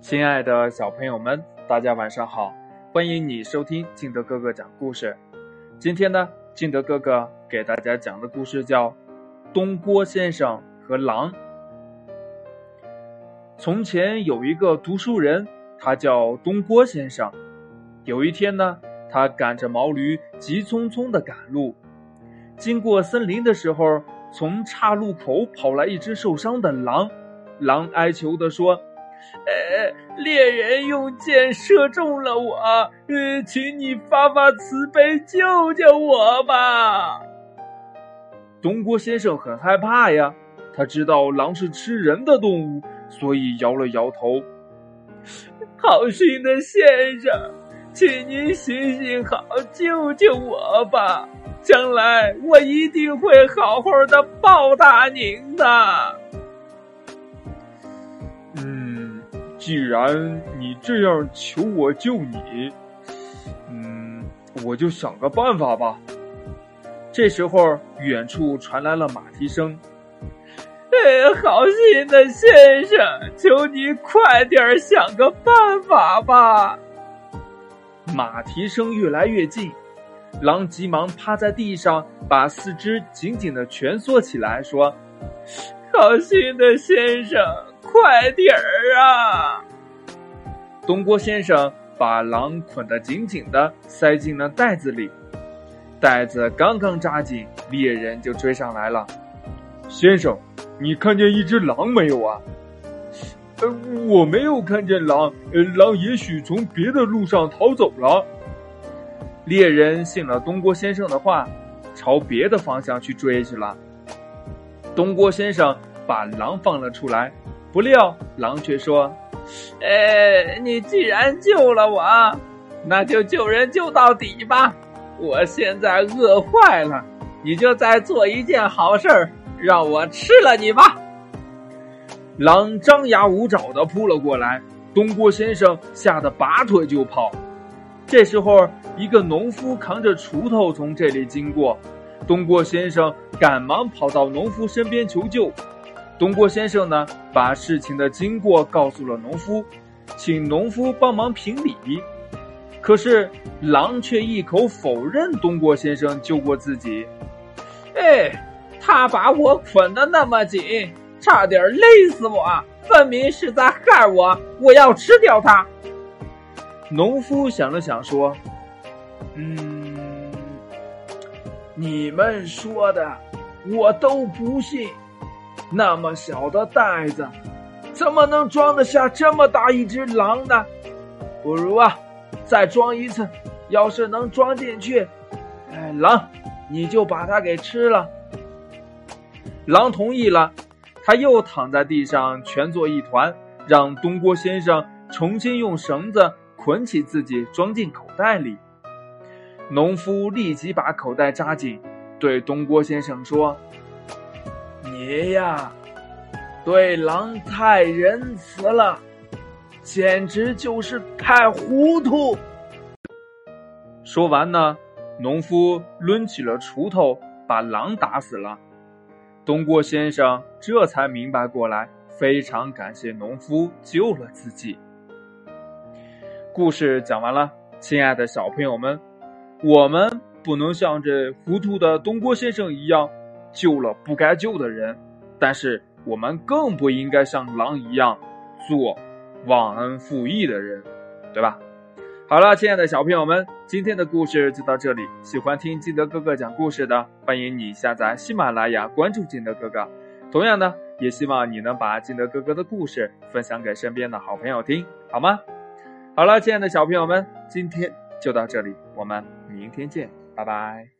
亲爱的小朋友们，大家晚上好！欢迎你收听金德哥哥讲故事。今天呢，金德哥哥给大家讲的故事叫《东郭先生和狼》。从前有一个读书人，他叫东郭先生。有一天呢，他赶着毛驴，急匆匆的赶路。经过森林的时候，从岔路口跑来一只受伤的狼。狼哀求的说。呃，猎人用箭射中了我，呃，请你发发慈悲，救救我吧。东郭先生很害怕呀，他知道狼是吃人的动物，所以摇了摇头。好心的先生，请您行行好，救救我吧，将来我一定会好好的报答您的。嗯既然你这样求我救你，嗯，我就想个办法吧。这时候，远处传来了马蹄声。哎，好心的先生，求你快点想个办法吧。马蹄声越来越近，狼急忙趴在地上，把四肢紧紧的蜷缩起来，说：“好心的先生。”快点儿啊！东郭先生把狼捆得紧紧的，塞进了袋子里。袋子刚刚扎紧，猎人就追上来了。先生，你看见一只狼没有啊？呃，我没有看见狼。狼也许从别的路上逃走了。猎人信了东郭先生的话，朝别的方向去追去了。东郭先生把狼放了出来。不料狼却说：“哎，你既然救了我，那就救人救到底吧。我现在饿坏了，你就再做一件好事儿，让我吃了你吧。”狼张牙舞爪的扑了过来，东郭先生吓得拔腿就跑。这时候，一个农夫扛着锄头从这里经过，东郭先生赶忙跑到农夫身边求救。东郭先生呢，把事情的经过告诉了农夫，请农夫帮忙评理。可是狼却一口否认东郭先生救过自己。哎，他把我捆得那么紧，差点勒死我，分明是在害我。我要吃掉他。农夫想了想说：“嗯，你们说的，我都不信。”那么小的袋子，怎么能装得下这么大一只狼呢？不如啊，再装一次。要是能装进去，哎，狼，你就把它给吃了。狼同意了，他又躺在地上蜷作一团，让东郭先生重新用绳子捆起自己，装进口袋里。农夫立即把口袋扎紧，对东郭先生说。你呀，对狼太仁慈了，简直就是太糊涂。说完呢，农夫抡起了锄头，把狼打死了。东郭先生这才明白过来，非常感谢农夫救了自己。故事讲完了，亲爱的小朋友们，我们不能像这糊涂的东郭先生一样。救了不该救的人，但是我们更不应该像狼一样做忘恩负义的人，对吧？好了，亲爱的小朋友们，今天的故事就到这里。喜欢听金德哥哥讲故事的，欢迎你下载喜马拉雅，关注金德哥哥。同样呢，也希望你能把金德哥哥的故事分享给身边的好朋友听，好吗？好了，亲爱的小朋友们，今天就到这里，我们明天见，拜拜。